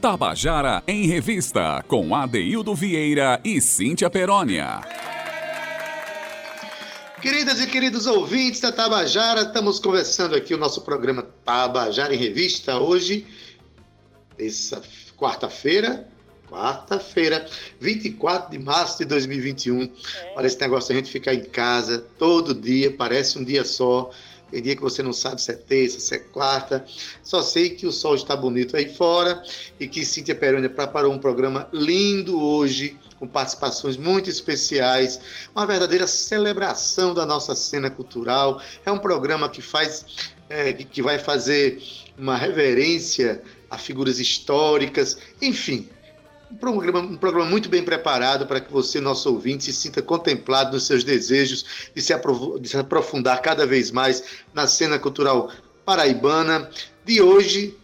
Tabajara em Revista, com Adeildo Vieira e Cíntia Perónia. Queridas e queridos ouvintes da Tabajara, estamos conversando aqui o nosso programa Tabajara em Revista. Hoje, essa quarta-feira, quarta-feira, 24 de março de 2021. É. Olha esse negócio, a gente ficar em casa todo dia, parece um dia só. Tem dia que você não sabe se é terça, se é quarta. Só sei que o sol está bonito aí fora e que Cíntia Perônia preparou um programa lindo hoje, com participações muito especiais, uma verdadeira celebração da nossa cena cultural. É um programa que faz, é, que vai fazer uma reverência a figuras históricas, enfim, um programa, um programa muito bem preparado para que você, nosso ouvinte, se sinta contemplado nos seus desejos de se, de se aprofundar cada vez mais na cena cultural paraibana de hoje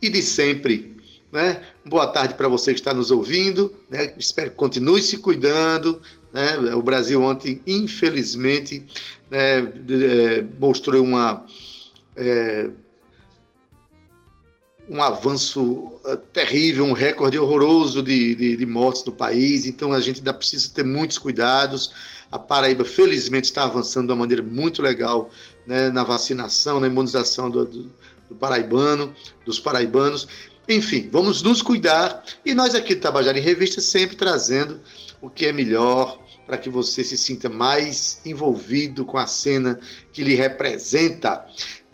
e de sempre. Né? Boa tarde para você que está nos ouvindo. Né? Espero que continue se cuidando. Né? O Brasil ontem, infelizmente, né, é, mostrou uma. É, um avanço uh, terrível, um recorde horroroso de, de, de, mortes no país, então a gente ainda precisa ter muitos cuidados. A Paraíba, felizmente, está avançando de uma maneira muito legal né, na vacinação, na imunização do, do, do paraibano, dos paraibanos. Enfim, vamos nos cuidar e nós aqui do Tabajara em Revista sempre trazendo o que é melhor para que você se sinta mais envolvido com a cena que lhe representa.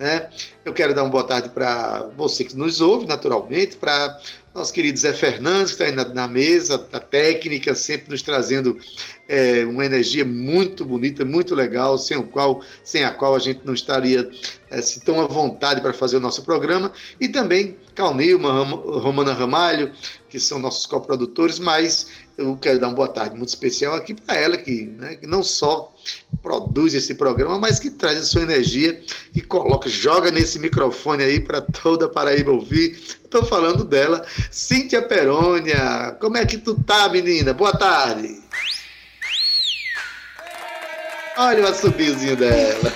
Né? Eu quero dar uma boa tarde para você que nos ouve, naturalmente, para nosso querido Zé Fernandes, que está aí na, na, mesa, a técnica, sempre nos trazendo é, uma energia muito bonita, muito legal, sem, o qual, sem a qual a gente não estaria é, tão à vontade para fazer o nosso programa. E também Cal Nilma, Romana Ramalho, que são nossos coprodutores, mas eu quero dar uma boa tarde muito especial aqui para ela, que, né, que não só produz esse programa, mas que traz a sua energia e coloca, joga nesse microfone aí para toda Paraíba ouvir. Estou falando dela, Cíntia Perônia. Como é que tu tá, menina? Boa tarde. Olha o assobiozinho dela.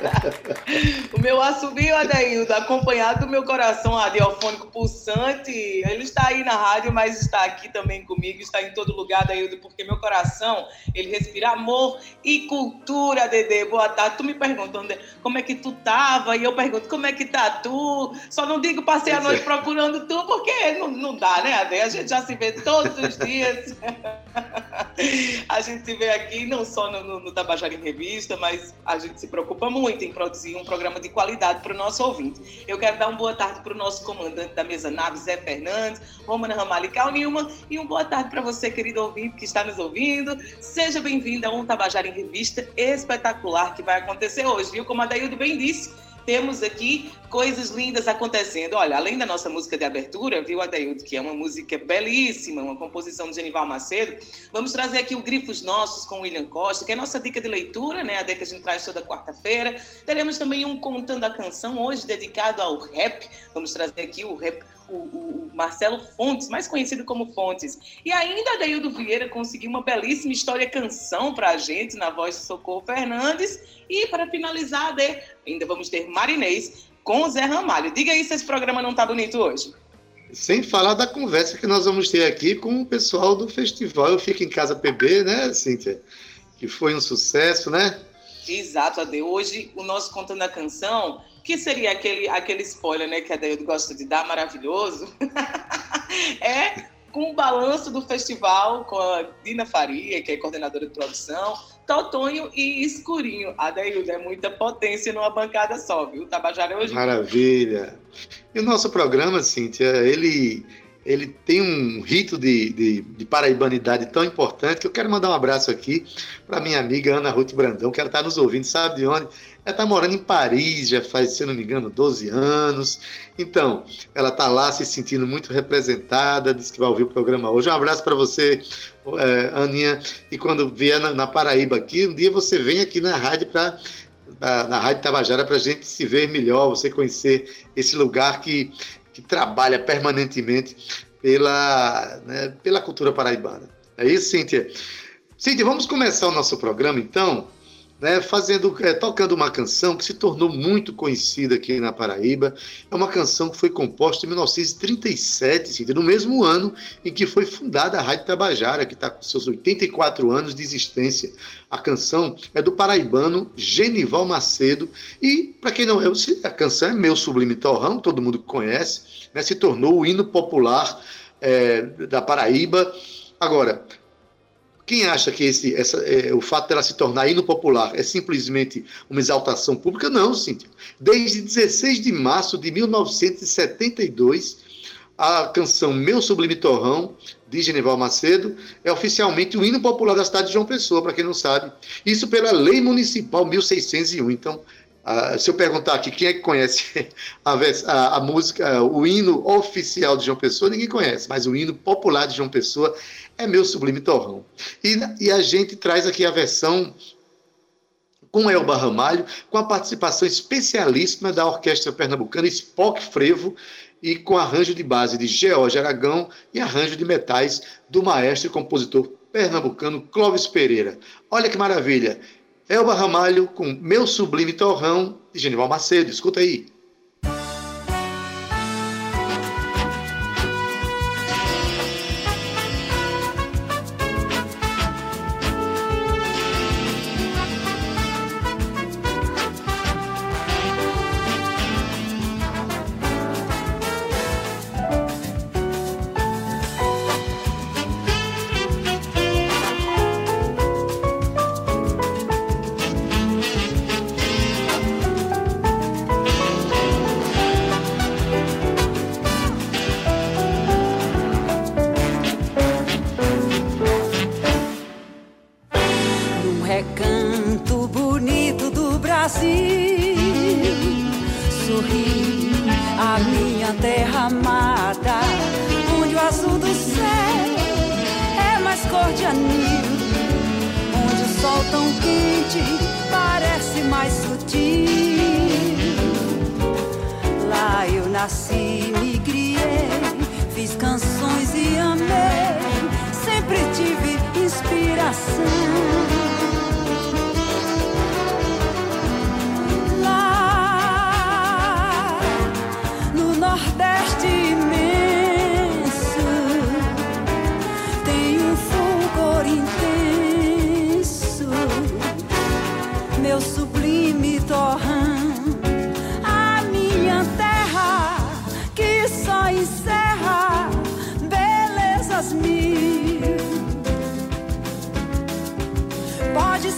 o meu assobio, Adaildo, acompanhado do meu coração radiofônico pulsante. Ele está aí na rádio, mas está aqui também comigo, está em todo lugar, Adaildo, porque meu coração, ele respira amor e cultura, Dedê. Boa tarde. Tu me perguntando como é que tu tava, e eu pergunto como é que tá tu. Só não digo passei a noite procurando tu, porque não, não dá, né, Ade? A gente já se vê todos os dias. a gente se vê aqui, não só no, no, no Tabajara em Revista, mas a gente se preocupa muito em produzir um programa de qualidade para o nosso ouvinte. Eu quero dar uma boa tarde para o nosso comandante da mesa nave, Zé Fernandes, Romana Ramalho e Cal e uma boa tarde para você, querido ouvinte, que está nos ouvindo. Seja bem-vindo a um Tabajara em Revista espetacular que vai acontecer hoje, viu? Como a Daildo bem disse, temos aqui coisas lindas acontecendo. Olha, além da nossa música de abertura, viu, Adeildo, que é uma música belíssima, uma composição de Genival Macedo, vamos trazer aqui o Grifos Nossos com William Costa, que é a nossa dica de leitura, né? A dica que a gente traz toda quarta-feira. Teremos também um Contando a Canção, hoje dedicado ao rap. Vamos trazer aqui o rap o, o, Marcelo Fontes, mais conhecido como Fontes. E ainda Adeildo Vieira conseguiu uma belíssima história canção para a gente, na voz de Socorro Fernandes. E para finalizar, ainda vamos ter Marinês com o Zé Ramalho. Diga aí se esse programa não está bonito hoje. Sem falar da conversa que nós vamos ter aqui com o pessoal do festival Eu Fico em Casa PB, né, Cíntia? Que foi um sucesso, né? Exato, Ade. Hoje, o nosso Contando a Canção que seria aquele, aquele spoiler né, que a Deildo gosta de dar, maravilhoso, é com o balanço do festival com a Dina Faria, que é coordenadora de produção, Totonho e Escurinho. A Deildo é muita potência numa bancada só, viu? Tabajara hoje. Maravilha. E o nosso programa, Cíntia, ele ele tem um rito de, de, de, paraibanidade tão importante que eu quero mandar um abraço aqui para minha amiga Ana Ruth Brandão, que ela está nos ouvindo, sabe de onde? Ela está morando em Paris, já faz, se não me engano, 12 anos. Então, ela está lá se sentindo muito representada, disse que vai ouvir o programa hoje. Um abraço para você, é, Aninha. E quando vier na, na, Paraíba aqui, um dia você vem aqui na rádio para na, na Rádio Tabajara para a gente se ver melhor, você conhecer esse lugar que que trabalha permanentemente pela, né, pela cultura paraibana. É isso, Cíntia? Cíntia, vamos começar o nosso programa, então, né, fazendo, é, tocando uma canção que se tornou muito conhecida aqui na Paraíba. É uma canção que foi composta em 1937, no mesmo ano em que foi fundada a Rádio Tabajara, que está com seus 84 anos de existência. A canção é do paraibano Genival Macedo e, para quem não é, a canção é Meu Sublime Torrão, todo mundo conhece, né, se tornou o hino popular é, da Paraíba. Agora, quem acha que esse, essa, é, o fato dela se tornar hino popular é simplesmente uma exaltação pública? Não, Cíntia. Desde 16 de março de 1972, a canção Meu Sublime Torrão, de Genival Macedo, é oficialmente o hino popular da cidade de João Pessoa, para quem não sabe. Isso pela Lei Municipal 1601. Então, Uh, se eu perguntar aqui quem é que conhece a, a, a, música, o hino oficial de João Pessoa, ninguém conhece, mas o hino popular de João Pessoa é meu sublime torrão. E, e a gente traz aqui a versão com Elba Ramalho, com a participação especialíssima da Orquestra Pernambucana Spock Frevo e com arranjo de base de George Aragão e arranjo de metais do maestro e compositor pernambucano Clóvis Pereira. Olha que maravilha! Elba Ramalho com Meu Sublime Torrão de Genival Macedo. Escuta aí. nasci, me criei, fiz canções e amei. Sempre tive inspiração.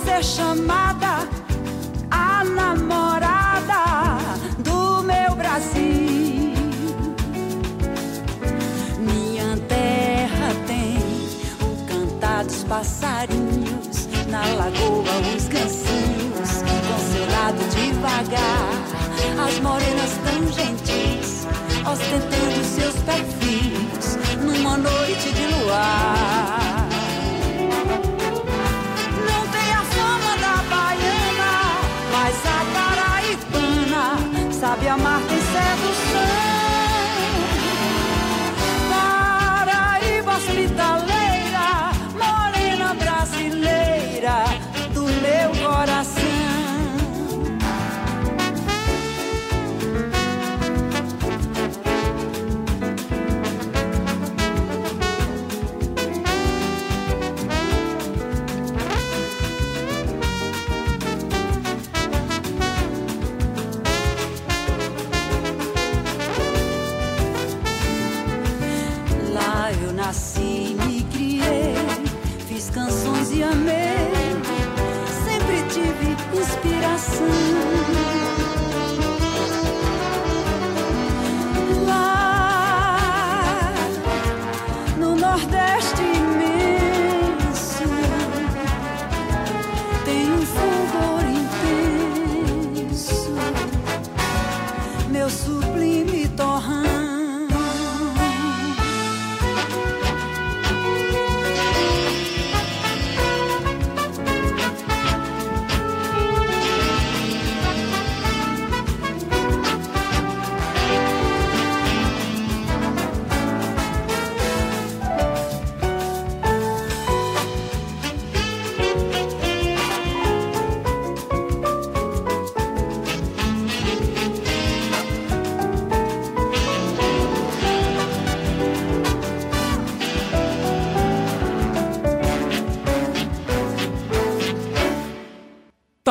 ser chamada a namorada do meu Brasil. Minha terra tem o cantar dos passarinhos, na lagoa os gansinhos com seu lado devagar, as morenas tão gentis, ostentando seus perfis, numa noite de luar. amar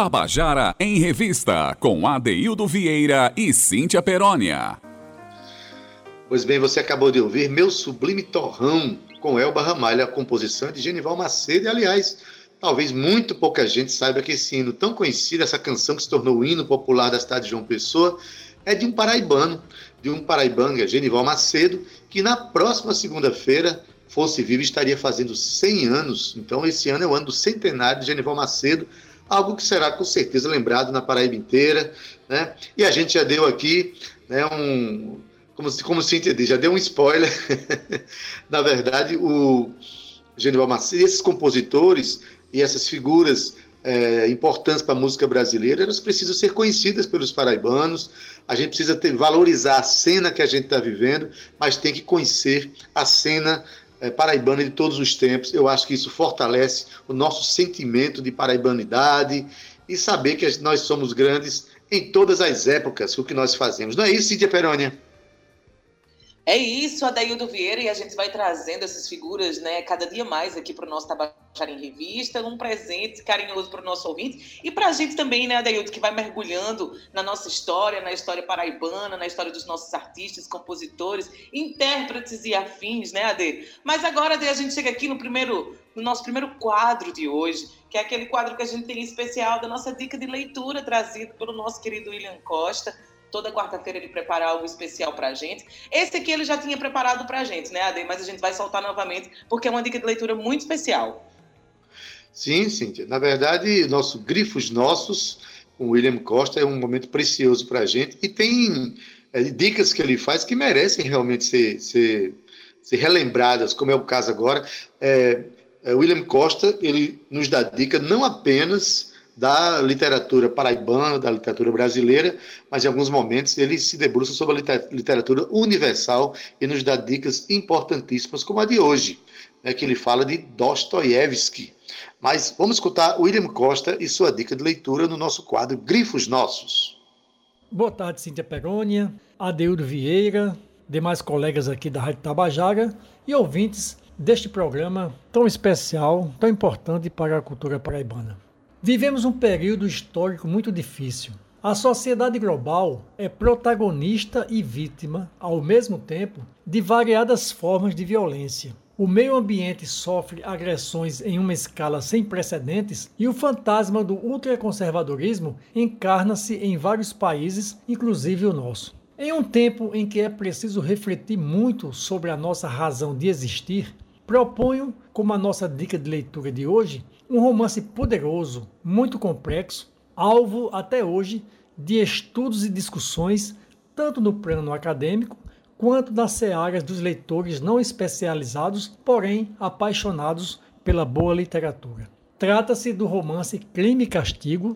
Tabajara em Revista, com Adeildo Vieira e Cíntia Perónia. Pois bem, você acabou de ouvir Meu Sublime Torrão, com Elba Ramalho, a composição de Genival Macedo. E, aliás, talvez muito pouca gente saiba que esse hino tão conhecido, essa canção que se tornou o hino popular da cidade de João Pessoa, é de um paraibano, de um paraibanga, Genival Macedo, que na próxima segunda-feira, fosse vivo, estaria fazendo 100 anos. Então, esse ano é o ano do centenário de Genival Macedo, algo que será com certeza lembrado na Paraíba inteira. Né? E a gente já deu aqui né, um, como, como se entender, já deu um spoiler. Na verdade, o Genival Macedo, esses compositores e essas figuras é, importantes para a música brasileira, elas precisam ser conhecidas pelos paraibanos. A gente precisa ter, valorizar a cena que a gente está vivendo, mas tem que conhecer a cena é, paraibana de todos os tempos. Eu acho que isso fortalece o nosso sentimento de paraibanidade e saber que nós somos grandes em todas as épocas, o que nós fazemos. Não é isso, Cíntia Perônia? É isso, Adaildo Vieira, e a gente vai trazendo essas figuras, né, cada dia mais aqui para o nosso Tabajara em Revista, um presente carinhoso para o nosso ouvinte e para a gente também, né, Adaildo, que vai mergulhando na nossa história, na história paraibana, na história dos nossos artistas, compositores, intérpretes e afins, né, Ade? Mas agora, Ade, a gente chega aqui no primeiro, no nosso primeiro quadro de hoje, que é aquele quadro que a gente tem especial da nossa dica de leitura trazido pelo nosso querido William Costa Toda quarta-feira ele prepara algo especial para a gente. Esse aqui ele já tinha preparado para a gente, né, Ade? Mas a gente vai soltar novamente porque é uma dica de leitura muito especial. Sim, Cíntia. Na verdade, nosso Grifos Nossos, com William Costa, é um momento precioso para a gente. E tem é, dicas que ele faz que merecem realmente ser, ser, ser relembradas, como é o caso agora. É, é, William Costa, ele nos dá dica não apenas da literatura paraibana, da literatura brasileira, mas em alguns momentos ele se debruça sobre a literatura universal e nos dá dicas importantíssimas, como a de hoje, né, que ele fala de Dostoiévski. Mas vamos escutar William Costa e sua dica de leitura no nosso quadro Grifos Nossos. Boa tarde, Cíntia Perônia, Adeildo Vieira, demais colegas aqui da Rádio Tabajara e ouvintes deste programa tão especial, tão importante para a cultura paraibana. Vivemos um período histórico muito difícil. A sociedade global é protagonista e vítima, ao mesmo tempo, de variadas formas de violência. O meio ambiente sofre agressões em uma escala sem precedentes e o fantasma do ultraconservadorismo encarna-se em vários países, inclusive o nosso. Em um tempo em que é preciso refletir muito sobre a nossa razão de existir, proponho, como a nossa dica de leitura de hoje, um romance poderoso, muito complexo, alvo até hoje de estudos e discussões, tanto no plano acadêmico quanto nas searas dos leitores não especializados, porém apaixonados pela boa literatura. Trata-se do romance Crime e Castigo,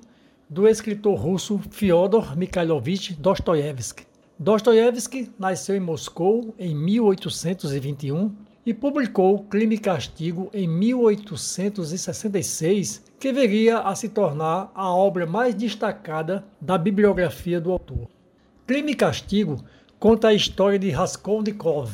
do escritor russo Fyodor Mikhailovich Dostoiévski. Dostoiévski nasceu em Moscou em 1821 e publicou Crime e Castigo em 1866, que viria a se tornar a obra mais destacada da bibliografia do autor. Crime e Castigo conta a história de Raskolnikov,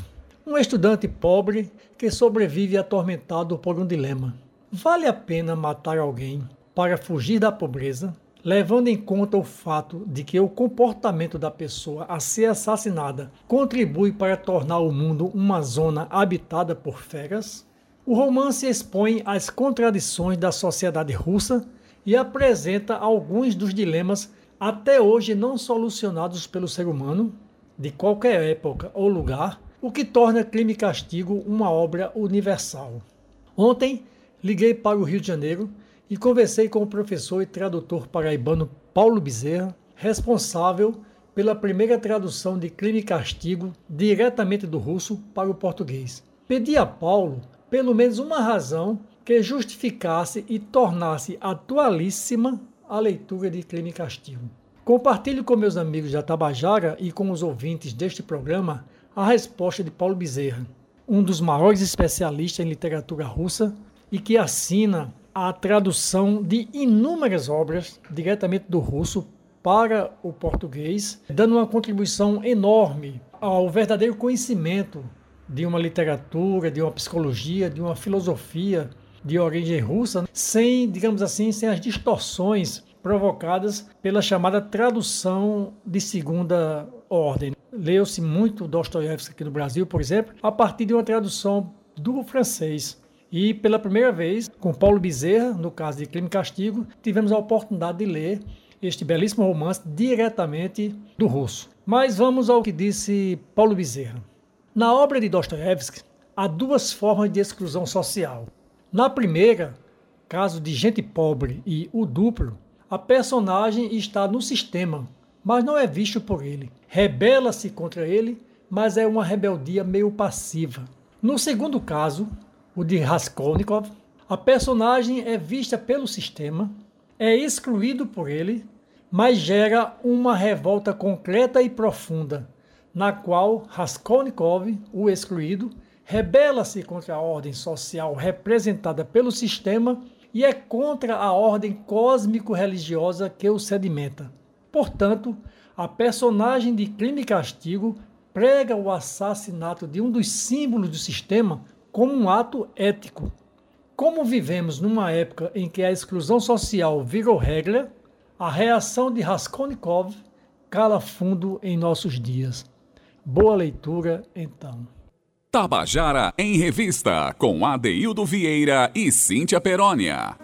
um estudante pobre que sobrevive atormentado por um dilema. Vale a pena matar alguém para fugir da pobreza? Levando em conta o fato de que o comportamento da pessoa a ser assassinada contribui para tornar o mundo uma zona habitada por feras, o romance expõe as contradições da sociedade russa e apresenta alguns dos dilemas até hoje não solucionados pelo ser humano, de qualquer época ou lugar, o que torna Crime e Castigo uma obra universal. Ontem, liguei para o Rio de Janeiro e conversei com o professor e tradutor paraibano Paulo Bezerra, responsável pela primeira tradução de Crime e Castigo diretamente do russo para o português. Pedi a Paulo pelo menos uma razão que justificasse e tornasse atualíssima a leitura de Crime e Castigo. Compartilho com meus amigos da Tabajara e com os ouvintes deste programa a resposta de Paulo Bezerra, um dos maiores especialistas em literatura russa e que assina a tradução de inúmeras obras diretamente do russo para o português, dando uma contribuição enorme ao verdadeiro conhecimento de uma literatura, de uma psicologia, de uma filosofia de origem russa, sem, digamos assim, sem as distorções provocadas pela chamada tradução de segunda ordem. Leu-se muito Dostoiévski aqui no Brasil, por exemplo, a partir de uma tradução do francês. E pela primeira vez, com Paulo Bezerra, no caso de Crime e Castigo, tivemos a oportunidade de ler este belíssimo romance diretamente do russo. Mas vamos ao que disse Paulo Bezerra. Na obra de Dostoiévski, há duas formas de exclusão social. Na primeira, caso de gente pobre e o duplo, a personagem está no sistema, mas não é visto por ele. Rebela-se contra ele, mas é uma rebeldia meio passiva. No segundo caso, o de Raskolnikov, a personagem é vista pelo sistema, é excluído por ele, mas gera uma revolta concreta e profunda, na qual Raskolnikov, o excluído, rebela-se contra a ordem social representada pelo sistema e é contra a ordem cósmico-religiosa que o sedimenta. Portanto, a personagem de Crime e Castigo prega o assassinato de um dos símbolos do sistema como um ato ético. Como vivemos numa época em que a exclusão social virou regra, a reação de Raskolnikov cala fundo em nossos dias. Boa leitura, então. Tabajara em Revista, com Adeildo Vieira e Cíntia Perónia.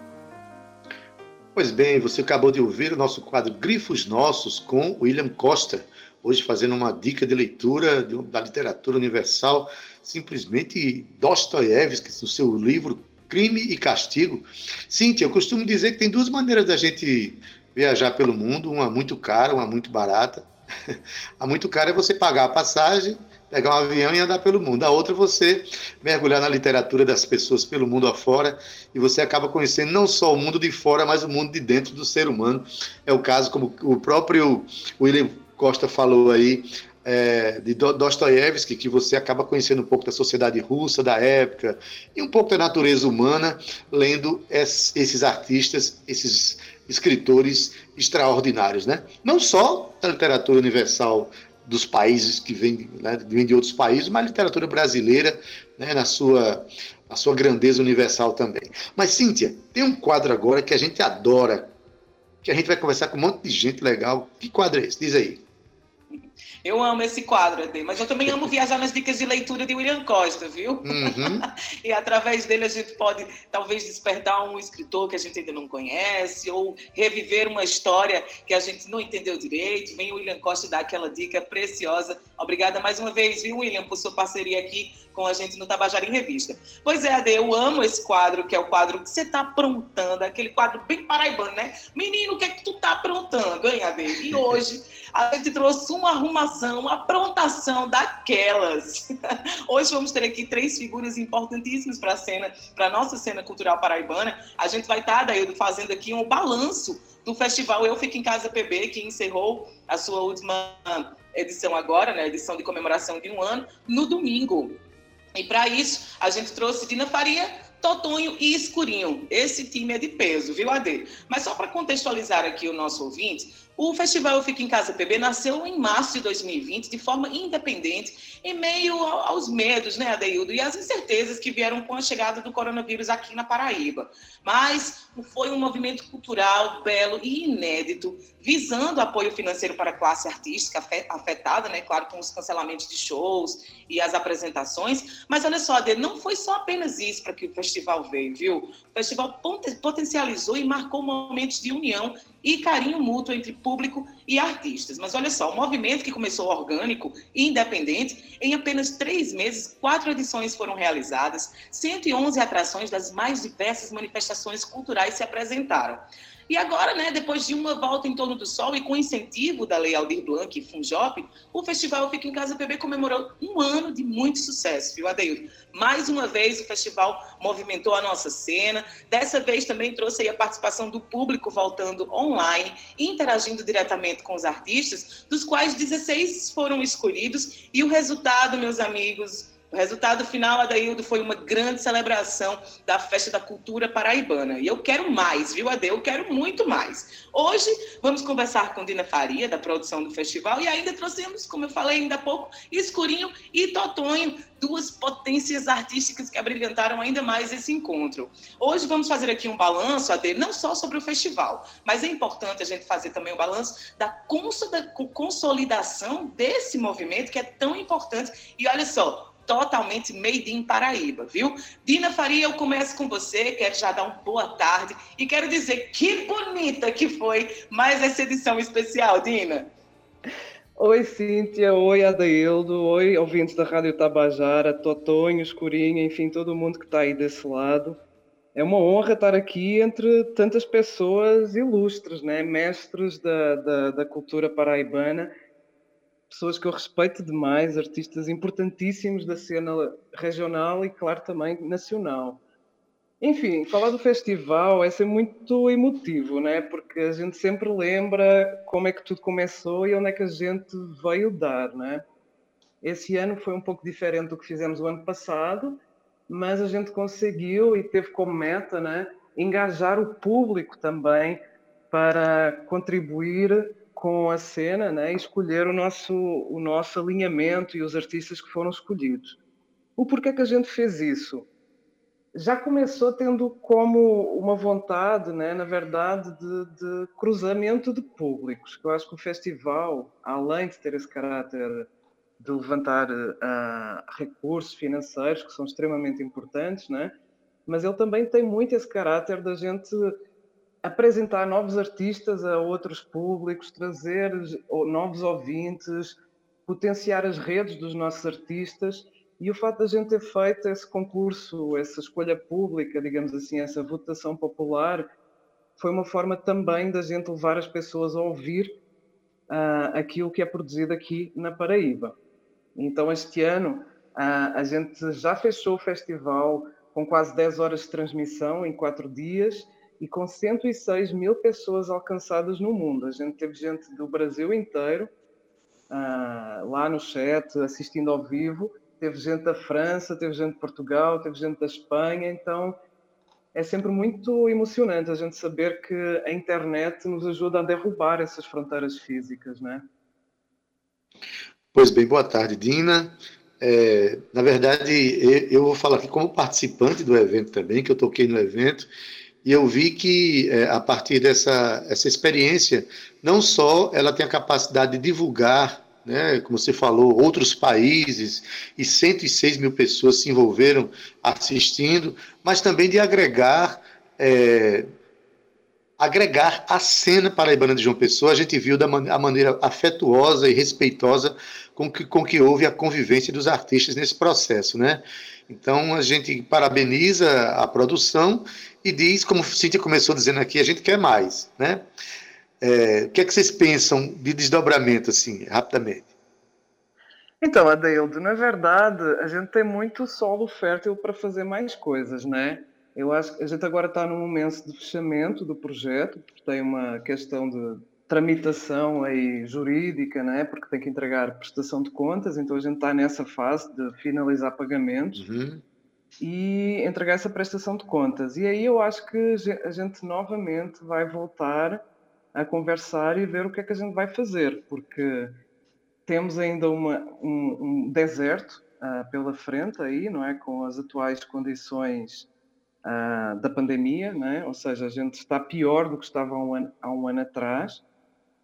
Pois bem, você acabou de ouvir o nosso quadro Grifos Nossos com William Costa, hoje fazendo uma dica de leitura da literatura universal, simplesmente Dostoiévski, no seu livro Crime e Castigo. Cíntia, eu costumo dizer que tem duas maneiras da gente viajar pelo mundo, uma muito cara, uma muito barata. A muito cara é você pagar a passagem pegar um avião e andar pelo mundo. A outra é você mergulhar na literatura das pessoas pelo mundo afora e você acaba conhecendo não só o mundo de fora, mas o mundo de dentro do ser humano. É o caso, como o próprio William Costa falou aí, é, de Dostoiévski, que você acaba conhecendo um pouco da sociedade russa da época e um pouco da natureza humana, lendo esses artistas, esses escritores extraordinários, né? Não só da literatura universal dos países que vêm né, vem de outros países, mas a literatura brasileira né, na, sua, na sua grandeza universal também. Mas, Cíntia, tem um quadro agora que a gente adora, que a gente vai conversar com um monte de gente legal. Que quadro é esse? Diz aí. Eu amo esse quadro, Ade, mas eu também amo viajar nas dicas de leitura de William Costa, viu? Uhum. e através dele a gente pode talvez despertar um escritor que a gente ainda não conhece, ou reviver uma história que a gente não entendeu direito. Vem o William Costa dar aquela dica preciosa. Obrigada mais uma vez, viu, William, por sua parceria aqui com a gente no Tabajara em Revista. Pois é, Ade, eu amo esse quadro, que é o quadro que você está aprontando, aquele quadro bem paraibano, né? Menino, o que é que tu tá aprontando, hein, Ade? E hoje a gente trouxe uma arrumação, uma aprontação daquelas. Hoje vamos ter aqui três figuras importantíssimas para a cena, para nossa cena cultural paraibana. A gente vai estar, tá, Daí, fazendo aqui um balanço do festival Eu Fico em Casa PB, que encerrou a sua última edição agora, né, edição de comemoração de um ano, no domingo. E para isso, a gente trouxe Dina Faria, Totonho e Escurinho. Esse time é de peso, viu, Ade? Mas só para contextualizar aqui o nosso ouvinte, o Festival Eu Fico em Casa PB nasceu em março de 2020 de forma independente, em meio aos medos, né, Adeildo, e às incertezas que vieram com a chegada do coronavírus aqui na Paraíba. Mas foi um movimento cultural belo e inédito, visando apoio financeiro para a classe artística afetada, né, claro, com os cancelamentos de shows e as apresentações. Mas olha só, Ade, não foi só apenas isso para que o festival veio, viu? O festival potencializou e marcou momentos de união e carinho mútuo entre público e artistas. Mas olha só, o movimento que começou orgânico e independente, em apenas três meses, quatro edições foram realizadas, 111 atrações das mais diversas manifestações culturais se apresentaram. E agora, né, depois de uma volta em torno do sol e com incentivo da Lei Aldir Blanc e Funjop, o Festival Fica em Casa PB comemorou um ano de muito sucesso, viu, Adeildo? Mais uma vez o festival movimentou a nossa cena, dessa vez também trouxe a participação do público voltando online, interagindo diretamente com os artistas, dos quais 16 foram escolhidos, e o resultado, meus amigos, O resultado final, Adaildo, foi uma grande celebração da Festa da Cultura Paraibana. E eu quero mais, viu, Ade? Eu quero muito mais. Hoje vamos conversar com Dina Faria, da produção do festival, e ainda trouxemos, como eu falei ainda há pouco, Escurinho e Totonho, duas potências artísticas que abrilhantaram ainda mais esse encontro. Hoje vamos fazer aqui um balanço, Ade, não só sobre o festival, mas é importante a gente fazer também o um balanço da consolidação desse movimento que é tão importante. E olha só, totalmente made in Paraíba, viu? Dina Faria, eu começo com você, quero já dar uma boa tarde e quero dizer que bonita que foi mais essa edição especial, Dina. Oi, Cíntia, oi, Adaildo, oi, ouvintes da Rádio Tabajara, Totonho, Escurinho, enfim, todo mundo que está aí desse lado. É uma honra estar aqui entre tantas pessoas ilustres, né? mestres da, da, da cultura paraibana pessoas que eu respeito demais, artistas importantíssimos da cena regional e, claro, também nacional. Enfim, falar do festival é ser muito emotivo, né? Porque a gente sempre lembra como é que tudo começou e onde é que a gente veio dar, né? Esse ano foi um pouco diferente do que fizemos o ano passado, mas a gente conseguiu e teve como meta, né? Engajar o público também para contribuir com a cena né, escolher o nosso, o nosso alinhamento e os artistas que foram escolhidos. O porquê que a gente fez isso? Já começou tendo como uma vontade, né, na verdade, de, de cruzamento de públicos. Eu acho que o festival, além de ter esse caráter de levantar uh, recursos financeiros, que são extremamente importantes, né, mas ele também tem muito esse caráter da gente apresentar novos artistas a outros públicos, trazer novos ouvintes, potenciar as redes dos nossos artistas e o fato de a gente ter feito esse concurso, essa escolha pública, digamos assim, essa votação popular, foi uma forma também da gente levar as pessoas a ouvir uh, aquilo que é produzido aqui na Paraíba. Então, este ano, uh, a gente já fechou o festival com quase 10 horas de transmissão em quatro dias e com 106 mil pessoas alcançadas no mundo. A gente teve gente do Brasil inteiro uh, lá no chat, assistindo ao vivo. Teve gente da França, teve gente de Portugal, teve gente da Espanha. Então é sempre muito emocionante a gente saber que a internet nos ajuda a derrubar essas fronteiras físicas, né? Pois bem, boa tarde, Dina. É, na verdade, eu vou falar aqui como participante do evento também, que eu toquei no evento, e eu vi que, é, a partir dessa essa experiência, não só ela tem a capacidade de divulgar, né, como você falou, outros países, e 106 mil pessoas se envolveram assistindo, mas também de agregar. É, agregar a cena paraibana de João Pessoa, a gente viu da man a maneira afetuosa e respeitosa com que, com que houve a convivência dos artistas nesse processo, né? Então a gente parabeniza a produção e diz, como Cíntia começou dizendo aqui, a gente quer mais, né? É, o que é que vocês pensam de desdobramento, assim, rapidamente? Então, Adeildo, na verdade, a gente tem muito solo fértil para fazer mais coisas, né? Eu acho que a gente agora está num momento de fechamento do projeto, porque tem uma questão de tramitação aí jurídica, né? Porque tem que entregar prestação de contas, então a gente está nessa fase de finalizar pagamentos. Uhum e entregar essa prestação de contas. E aí eu acho que a gente novamente vai voltar a conversar e ver o que é que a gente vai fazer, porque temos ainda uma, um, um deserto uh, pela frente aí, não é? Com as atuais condições uh, da pandemia, não é? Ou seja, a gente está pior do que estava há um, ano, há um ano atrás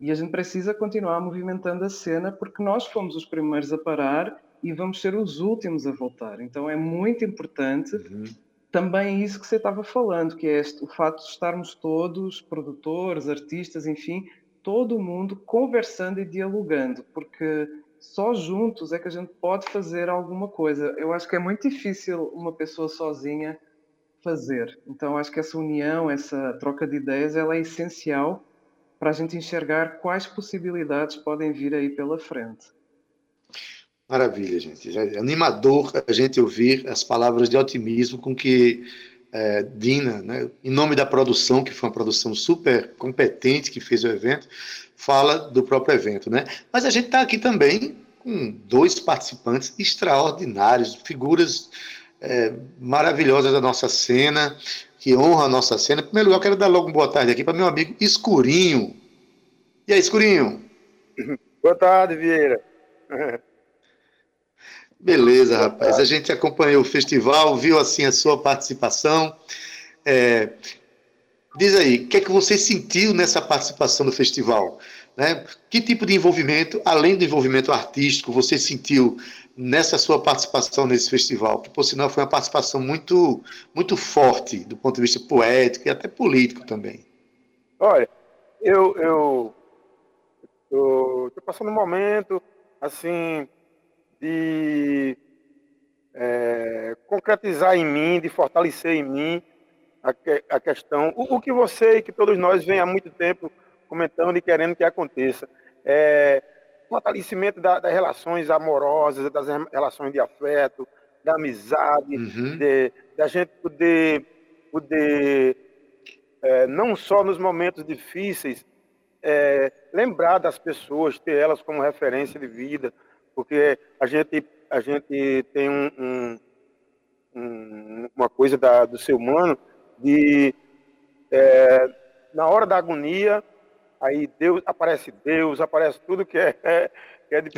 e a gente precisa continuar movimentando a cena porque nós fomos os primeiros a parar e vamos ser os últimos a voltar. Então é muito importante uhum. também isso que você estava falando, que é este, o fato de estarmos todos, produtores, artistas, enfim, todo mundo conversando e dialogando, porque só juntos é que a gente pode fazer alguma coisa. Eu acho que é muito difícil uma pessoa sozinha fazer. Então acho que essa união, essa troca de ideias, ela é essencial para a gente enxergar quais possibilidades podem vir aí pela frente. Maravilha, gente. É animador a gente ouvir as palavras de otimismo com que é, Dina, né, em nome da produção, que foi uma produção super competente que fez o evento, fala do próprio evento. Né? Mas a gente está aqui também com dois participantes extraordinários, figuras é, maravilhosas da nossa cena, que honra a nossa cena. Em primeiro lugar, quero dar logo uma boa tarde aqui para meu amigo Escurinho. E aí, Escurinho? Boa tarde, Vieira. Beleza, rapaz. A gente acompanhou o festival, viu assim a sua participação. É, diz aí, o que é que você sentiu nessa participação do festival? Né? Que tipo de envolvimento, além do envolvimento artístico, você sentiu nessa sua participação nesse festival? Que, por sinal, foi uma participação muito, muito forte do ponto de vista poético e até político também. Olha, eu eu estou passando um momento assim de é, concretizar em mim, de fortalecer em mim a, a questão, o, o, que você e que todos nós vem há muito tempo comentando e querendo que aconteça. É, fortalecimento da, das relações amorosas, das relações de afeto, da amizade, uhum. de, da gente poder, poder é, não só nos momentos difíceis, é, lembrar das pessoas, ter elas como referência de vida, porque a gente, a gente tem um, um, um, uma coisa da, do ser humano de, é, na hora da agonia, aí Deus aparece Deus, aparece tudo que é, é, que é de,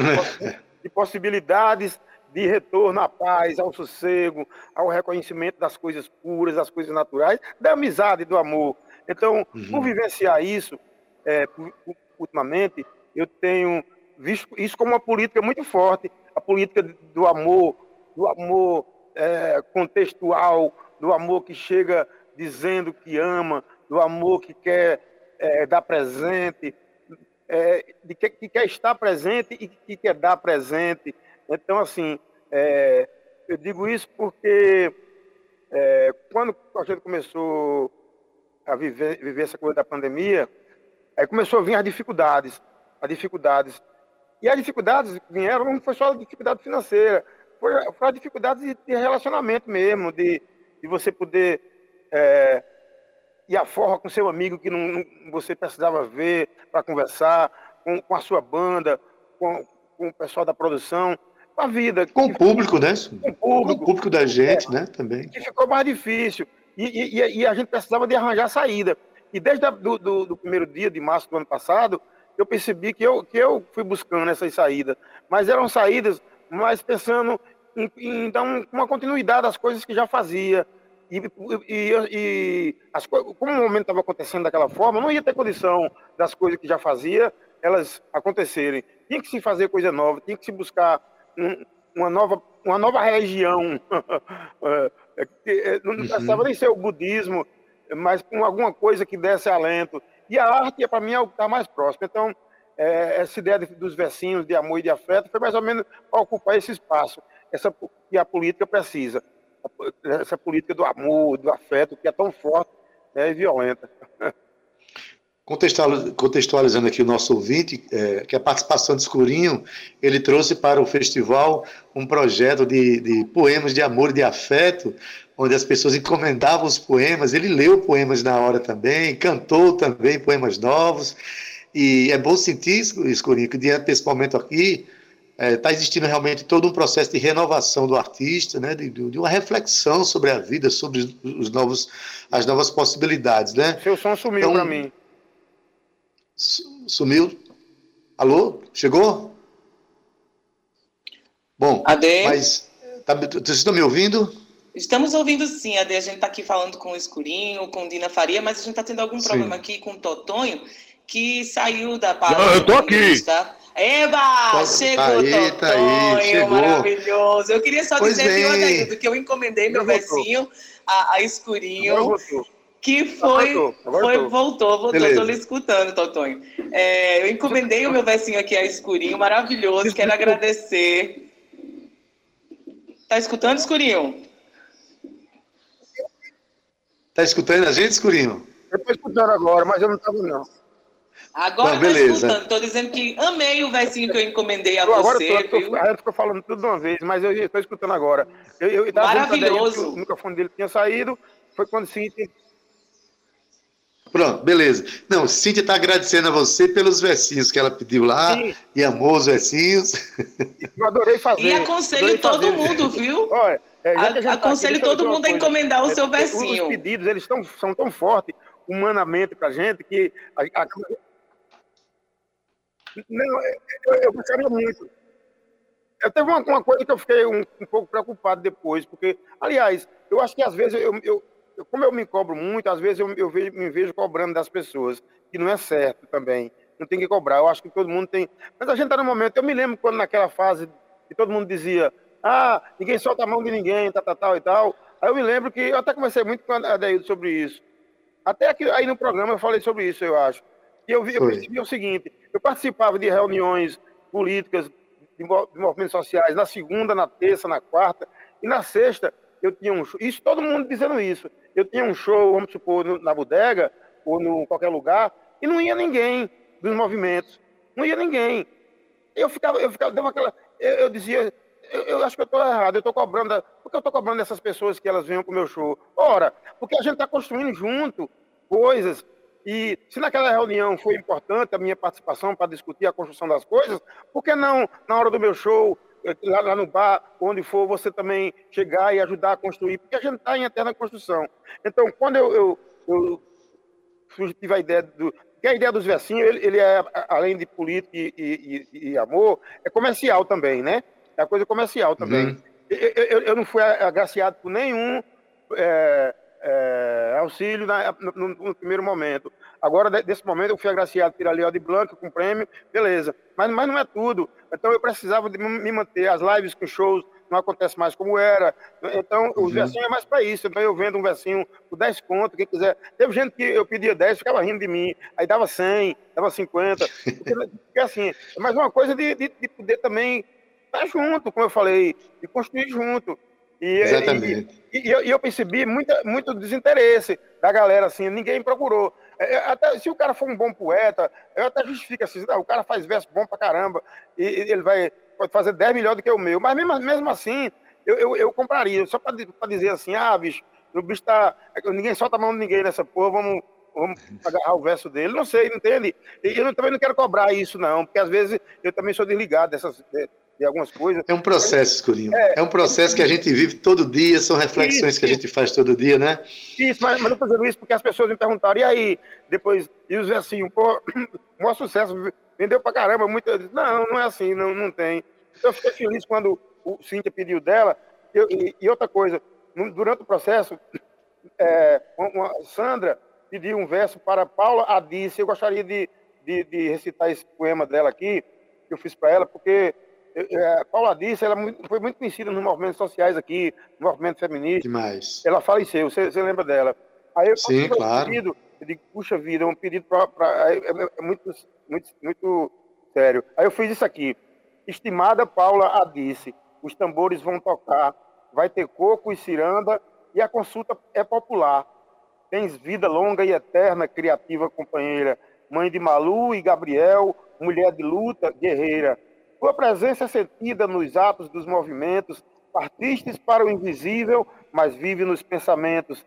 de possibilidades de retorno à paz, ao sossego, ao reconhecimento das coisas puras, das coisas naturais, da amizade, do amor. Então, uhum. por vivenciar isso, é, ultimamente, eu tenho visto isso como uma política muito forte, a política do amor, do amor é, contextual, do amor que chega dizendo que ama, do amor que quer é, dar presente, é, de que, que, quer estar presente e que quer dar presente. Então, assim, é, eu digo isso porque é, quando a gente começou a viver, viver essa coisa da pandemia, aí começou a vir as dificuldades, as dificuldades e as dificuldades vieram não foi só a dificuldade financeira, foi, foi a dificuldade de, de relacionamento mesmo, de, de você poder é, ir à forra com seu amigo que não, não você precisava ver para conversar, com, com, a sua banda, com, com, o pessoal da produção, com a vida. Com o público, né? Com o público, público da gente, é, né? Também. Que ficou mais difícil. E, e, e, a gente precisava de arranjar saída. E desde a, do, do, do primeiro dia de março do ano passado, eu percebi que eu, que eu fui buscando essas saídas. Mas eram saídas mais pensando em, em dar uma continuidade às coisas que já fazia. E, e, e as, como o momento estava acontecendo daquela forma, não ia ter condição das coisas que já fazia elas acontecerem. Tinha que se fazer coisa nova, tinha que se buscar um, uma, nova, uma nova região. É, é, é, não uhum. precisava nem ser o budismo, mas com alguma coisa que desse alento. E a arte, para mim, é o que está mais próximo. Então, é, essa ideia de, dos versinhos de amor e de afeto foi mais ou menos para ocupar esse espaço essa, que a política precisa. Essa política do amor, do afeto, que é tão forte né, e violenta. Contextualizando aqui o nosso ouvinte, é, que a participação de Escurinho, ele trouxe para o festival um projeto de, de poemas de amor e de afeto, onde as pessoas encomendavam os poemas, ele leu poemas na hora também, cantou também poemas novos, e é bom sentir, Escurinho, que diante desse momento aqui, está é, tá existindo realmente todo um processo de renovação do artista, né, de, de uma reflexão sobre a vida, sobre os novos, as novas possibilidades. Né? Seu som sumiu então, para mim. Sumiu? Alô? Chegou? Bom, Ade. mas tá, vocês estão me ouvindo? Estamos ouvindo sim, Ade. A gente está aqui falando com o Escurinho, com Dina Faria, mas a gente está tendo algum sim. problema aqui com o Totonho, que saiu da parte. Eu estou aqui! Tá? Eba! Tá, chegou, aí, tá aí, chegou. maravilhoso. Eu queria só pois dizer, viu, Adaildo, que eu encomendei meu versinho a, a Escurinho. Que foi, Agora foi voltou, voltou, estou lhe escutando, Totonho. É, eu encomendei o meu versinho aqui a Escurinho, maravilhoso, quero agradecer. Tá escutando, Escurinho? Tá escutando a gente, Escurinho? Eu tô escutando agora, mas eu não estava não. Agora tá, beleza. escutando, estou dizendo que amei o versinho que eu encomendei a eu, agora você. Agora eu a gente ficou falando tudo de uma vez, mas eu estou escutando agora. Eu, eu, Maravilhoso. o microfone dele tinha saído, foi quando seguinte. Pronto, beleza. Não, Cíntia está agradecendo a você pelos versinhos que ela pediu lá Sim. e amou os versinhos. Eu adorei fazer. E aconselho todo fazer. mundo, viu? Olha, é, tá aconselho tá todo mundo a encomendar o é, seu versinho. Os pedidos eles tão, são tão fortes humanamente para a gente que. A, a... Não, eu, eu gostaria muito. Eu teve uma, uma, coisa que eu fiquei um, um, pouco preocupado depois, porque, aliás, eu acho que às vezes eu, eu como eu me cobro muito, às vezes eu, eu vejo, me vejo cobrando das pessoas, que não é certo também. Não tem que cobrar. Eu acho que todo mundo tem. Mas a gente está no momento. Eu me lembro quando naquela fase que todo mundo dizia: ah, ninguém solta a mão de ninguém, tal, tal, tal e tal. Aí eu me lembro que eu até conversei muito com a Adeildo sobre isso. Até aqui, aí no programa eu falei sobre isso, eu acho. E eu, vi, eu percebi o seguinte: eu participava de reuniões políticas, de movimentos sociais, na segunda, na terça, na quarta, e na sexta eu tinha um show. Isso todo mundo dizendo isso eu tinha um show, vamos supor, na bodega ou em qualquer lugar, e não ia ninguém dos movimentos. Não ia ninguém. Eu ficava, eu ficava, deu aquela. Eu, eu dizia, eu, eu, acho que eu estou errado, eu estou cobrando. Por que eu estou cobrando dessas pessoas que elas venham para o meu show? Ora, porque a gente está construindo junto coisas. E se naquela reunião foi importante a minha participação para discutir a construção das coisas, por que não, na hora do meu show, lá, lá, no bar, onde for, você também chegar e ajudar a construir, porque a gente está em eterna construção. Então, quando eu, eu, eu tive a ideia do. Que a ideia dos versinhos, ele, ele é, além de político e, e, e, amor, é comercial também, né? É a coisa comercial também. Uhum. Eu, eu, eu, não fui agraciado por nenhum é, é, auxílio na, no, no, primeiro momento. Agora, desse momento, eu fui agraciado pela Leo de Blanco com prêmio, beleza. Mas, mas não é tudo. Então, eu precisava de me manter. As lives com shows não acontece mais como era. Então, uhum. o versinho é mais para isso. Então, eu vendo um versinho por 10 conto, quem quiser. Teve gente que eu pedia 10, ficava rindo de mim. Aí dava 100, dava 50. Porque, porque assim, é mais uma coisa de, de, de poder também estar tá junto, como eu falei, de construir junto. E, Exatamente. E, e, e eu, percebi muita, muito desinteresse da galera, assim, ninguém procurou. É, é, até, se o cara for um bom poeta, eu até justifico assim, o cara faz verso bom pra caramba, e, ele vai pode fazer 10 melhor do que o meu, mas mesmo, mesmo assim, eu, eu, eu compraria, só para dizer assim, ah, bicho, o bicho tá. Ninguém solta a mão de ninguém nessa porra, vamos, vamos agarrar o verso dele. Não sei, entende? E eu também não quero cobrar isso, não, porque às vezes eu também sou desligado dessas, de algumas coisas. É um processo, Escurinho. É, é um processo que a gente vive todo dia, são reflexões isso, que a gente faz todo dia, né? Isso, mas, mas eu estou fazendo isso porque as pessoas me perguntaram, e aí, depois, e os assim, pô, maior sucesso, vendeu pra caramba, muito. Não, não é assim, não, não tem. Então eu fiquei feliz quando o Cíntia pediu dela. Eu, e, e, outra coisa, durante o processo, é, uma, Sandra pediu um verso para Paula Adice. Eu gostaria de, de, de recitar esse poema dela aqui, que eu fiz para ela, porque é, Paula disse, ela foi muito conhecida nos movimentos sociais aqui, no movimento feminista. Demais. Ela faleceu, você, você lembra dela? Aí eu, Sim, claro. Pedido, eu digo, puxa vida, é um pedido para. É, é, é, muito, muito, muito sério. Aí eu fiz isso aqui. Estimada Paula Adice, os tambores vão tocar, vai ter coco e ciranda e a consulta é popular. Tens vida longa e eterna, criativa companheira, mãe de Malu e Gabriel, mulher de luta, guerreira tua presença é sentida nos atos dos movimentos, partistes para o invisível, mas vive nos pensamentos.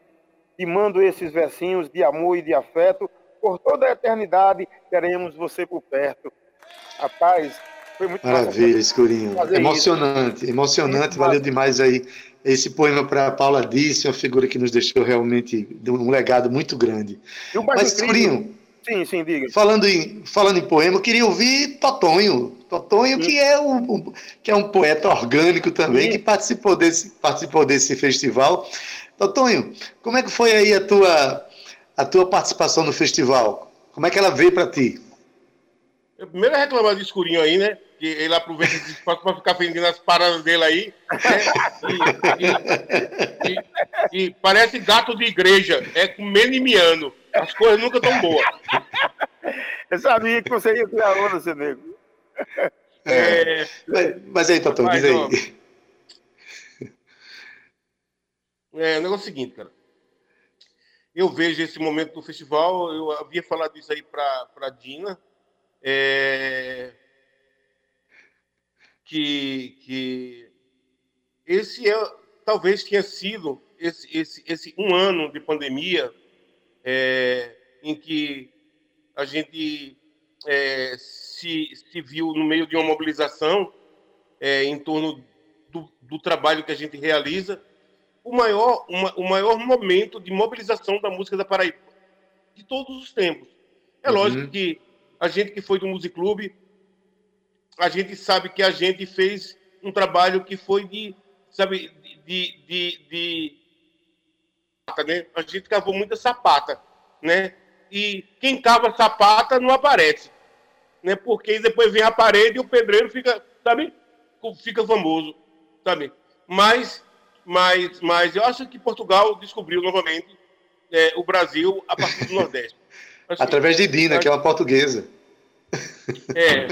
Te mando esses versinhos de amor e de afeto. Por toda a eternidade, queremos você por perto. Rapaz, foi muito Maravilha, Escurinho. Emocionante, isso. emocionante. Valeu demais aí esse poema para Paula Disse, uma figura que nos deixou realmente um legado muito grande. Mas, Escurinho, Sim, sim, diga. Falando em, falando em poema, eu queria ouvir Totonho. Totonho, que é, um, que é um poeta orgânico também, sim. que participou desse, participou desse festival. Totonho, como é que foi aí a tua, a tua participação no festival? Como é que ela veio para ti? Eu primeiro é reclamar de escurinho aí, né? Que ele aproveita esse espaço para ficar vendendo as paradas dele aí. Né? E, e, e, parece gato de igreja, é com menimiano. As coisas nunca tão boas. Eu sabia que você ia tirar onda, seu nego. É, mas, mas aí, Totão, diz aí. É, o negócio é o seguinte, cara. Eu vejo esse momento do festival, eu havia falado isso aí para a Dina, é, que, que esse é, talvez tenha sido esse, esse, esse um ano de pandemia é, em que a gente é, se, se viu no meio de uma mobilização é, em torno do, do, trabalho que a gente realiza, o maior, uma, o maior momento de mobilização da música da Paraíba, de todos os tempos. É uhum. lógico que a gente que foi do Music Club, a gente sabe que a gente fez um trabalho que foi de, sabe, de, de, de, de né? A gente cavou muita sapata, né? E quem cava sapata não aparece, né? Porque depois vem a parede e o pedreiro fica, sabe? Fica famoso, sabe? Mas, mas, mas eu acho que Portugal descobriu novamente é, o Brasil a partir do Nordeste. Assim, Através de Dina, que é uma portuguesa. É,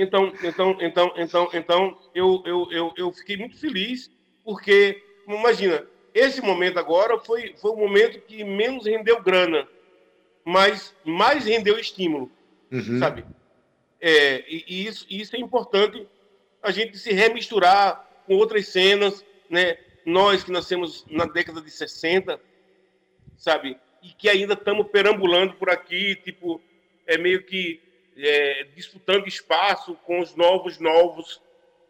então, então, então, então, então, eu, eu, eu, eu fiquei muito feliz, porque, imagina, esse momento agora foi, foi o momento que menos rendeu grana, mas mais rendeu estímulo, uhum. sabe? É, e, e isso, isso é importante, a gente se remisturar com outras cenas, né? Nós que nascemos na década de 60, sabe? e que ainda estamos perambulando por aqui, tipo, é meio que é, disputando espaço com os novos novos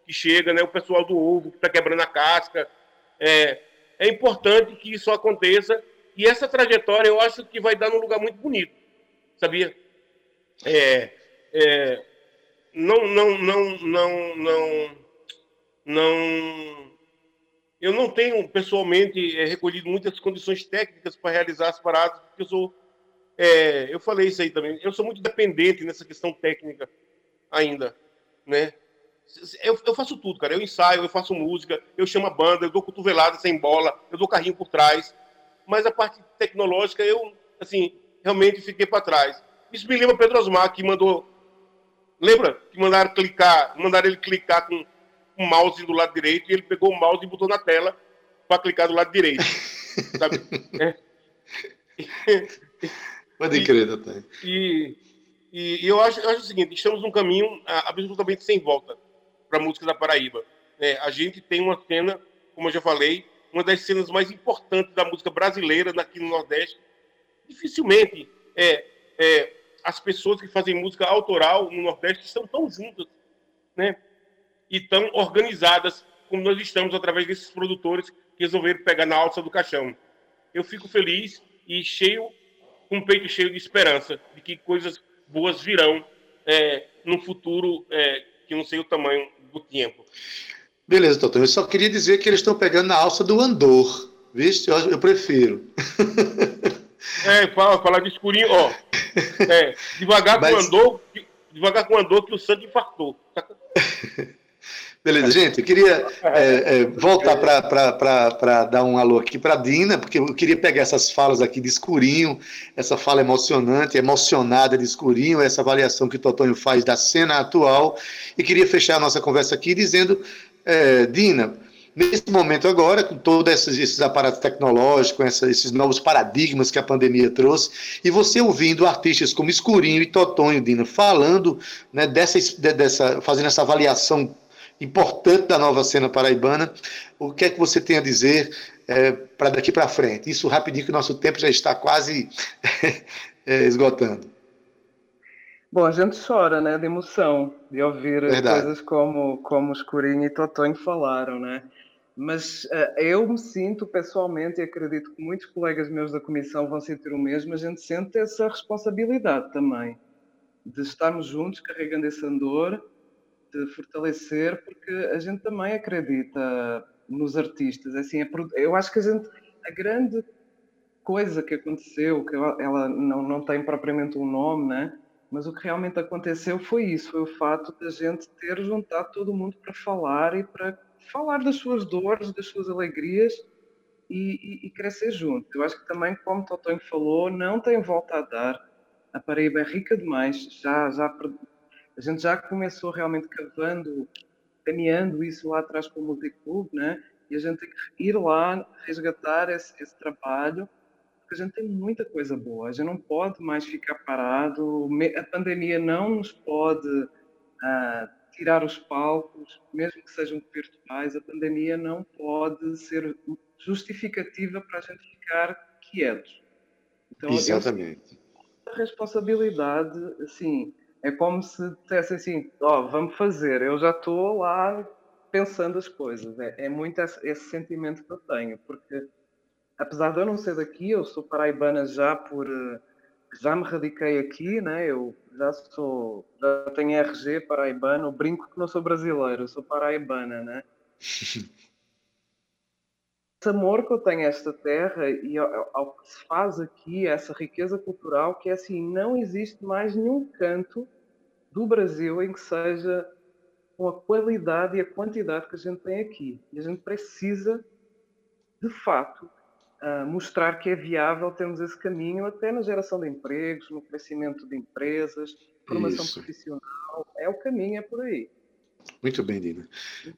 que chegam, né? O pessoal do ovo que está quebrando a casca. É, é importante que isso aconteça e essa trajetória eu acho que vai dar num lugar muito bonito, sabia? É, é, não, não, não, não, não, não eu não tenho pessoalmente é, recolhido muitas condições técnicas para realizar as paradas, porque eu sou. É, eu falei isso aí também. Eu sou muito dependente nessa questão técnica ainda, né? Eu, eu, faço tudo, cara. Eu ensaio, eu faço música, eu chamo a banda, eu dou cotovelada sem bola, eu dou carrinho por trás. Mas a parte tecnológica, eu, assim, realmente fiquei para trás. Isso me lembra Pedro Osmar, que mandou. Lembra? Que mandaram clicar, mandaram ele clicar com um mouse do lado direito e ele pegou o mouse e botou na tela para clicar do lado direito. sabe? É. Pode crer, Natan. E, e, e, eu, acho, eu acho o seguinte: estamos num caminho absolutamente sem volta para a música da Paraíba. É, a gente tem uma cena, como eu já falei, uma das cenas mais importantes da música brasileira aqui no Nordeste. Dificilmente é, é, as pessoas que fazem música autoral no Nordeste estão tão juntas. Né? e tão organizadas como nós estamos através desses produtores que resolveram pegar na alça do caixão. Eu fico feliz e cheio, com um peito cheio de esperança de que coisas boas virão é, no futuro é, que não sei o tamanho do tempo. Beleza, doutor. Eu só queria dizer que eles estão pegando na alça do Andor. Viste? Eu, eu prefiro. É, fala, fala de escurinho, ó. É, devagar Mas... com o Andor, devagar com o Andor que o sangue infartou. Beleza, gente, eu queria é, é, voltar para dar um alô aqui para Dina, porque eu queria pegar essas falas aqui de escurinho, essa fala emocionante, emocionada de escurinho, essa avaliação que o Totonho faz da cena atual, e queria fechar a nossa conversa aqui dizendo, é, Dina, nesse momento agora, com todos esses, esses aparatos tecnológicos, essa, esses novos paradigmas que a pandemia trouxe, e você ouvindo artistas como Escurinho e Totonho, Dina, falando né, dessa, dessa, fazendo essa avaliação importante da nova cena paraibana. O que é que você tem a dizer é, para daqui para frente? Isso rapidinho, que o nosso tempo já está quase é, esgotando. Bom, a gente chora, né, de emoção, de ouvir Verdade. coisas como, como Escurinho e Totonho falaram, né? Mas uh, eu me sinto pessoalmente, e acredito que muitos colegas meus da comissão vão sentir o mesmo, a gente sente essa responsabilidade também, de estarmos juntos carregando esse andor de fortalecer, porque a gente também acredita nos artistas. Assim, eu acho que a gente, a grande coisa que aconteceu, que ela não, não tem propriamente um nome, né? mas o que realmente aconteceu foi isso, foi o fato de a gente ter juntado todo mundo para falar e para falar das suas dores, das suas alegrias e, e, e crescer junto. Eu acho que também, como o Totonho falou, não tem volta a dar. A Paraíba é rica demais, já, já a gente já começou realmente cavando, caminhando isso lá atrás com o Multiclube, né? E a gente tem que ir lá resgatar esse, esse trabalho, porque a gente tem muita coisa boa. A gente não pode mais ficar parado. A pandemia não nos pode uh, tirar os palcos, mesmo que sejam virtuais. A pandemia não pode ser justificativa para a gente ficar quietos. Então, Exatamente. responsabilidade, assim, é como se dissessem assim, ó, oh, vamos fazer, eu já estou lá pensando as coisas. É, é muito esse, esse, sentimento que eu tenho, porque apesar de eu não ser daqui, eu sou paraibana já por já me radiquei aqui, né? Eu já sou, já tenho RG paraibano, brinco que não sou brasileiro, sou paraibana, né? Esse amor que eu tenho a esta terra e ao, ao, que se faz aqui, essa riqueza cultural, que é assim, não existe mais nenhum canto do Brasil em que seja com a qualidade e a quantidade que a gente tem aqui. E a gente precisa, de fato, uh, mostrar que é viável termos esse caminho até na geração de empregos, no crescimento de empresas, formação Isso. profissional. É o caminho, é por aí. Muito bem, Dina.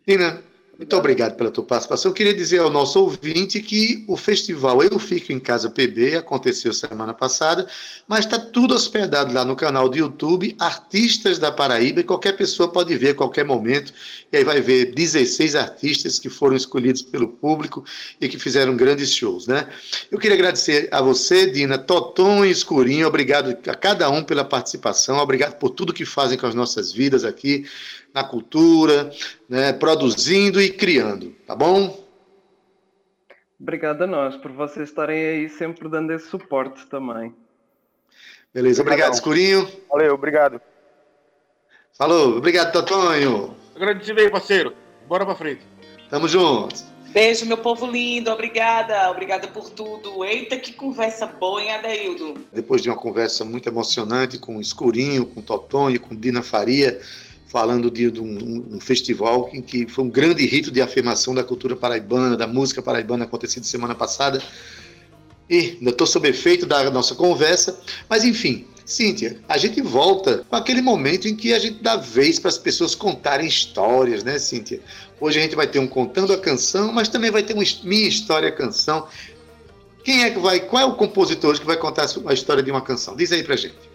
Dina, muito obrigado pela tua participação. Eu queria dizer ao nosso ouvinte que o festival Eu Fico em Casa PB aconteceu semana passada, mas está tudo hospedado lá no canal do YouTube, Artistas da Paraíba, e qualquer pessoa pode ver a qualquer momento. E aí vai ver 16 artistas que foram escolhidos pelo público e que fizeram grandes shows, né? Eu queria agradecer a você, Dina, Toton e Escurinho, obrigado a cada um pela participação, obrigado por tudo que fazem com as nossas vidas aqui na cultura, né, produzindo e criando, tá bom? Obrigado a nós por vocês estarem aí sempre dando esse suporte também. Beleza, obrigado, Escurinho. Valeu, obrigado. Falou, obrigado, Totonho. Agradecido aí, parceiro. Bora pra frente. Tamo junto. Beijo, meu povo lindo. Obrigada. Obrigada por tudo. Eita, que conversa boa, hein, Adaildo? Depois de uma conversa muito emocionante com o Escurinho, com o Totonho, com Dina Faria, falando de, de um, um, festival em que foi um grande rito de afirmação da cultura paraibana, da música paraibana acontecido semana passada. E ainda estou sob efeito da nossa conversa, mas enfim, Cíntia, a gente volta com aquele momento em que a gente dá vez para as pessoas contarem histórias, né, Cíntia? Hoje a gente vai ter um contando a canção, mas também vai ter um minha história canção. Quem é que vai? Qual é o compositor que vai contar a história de uma canção? Diz aí pra gente.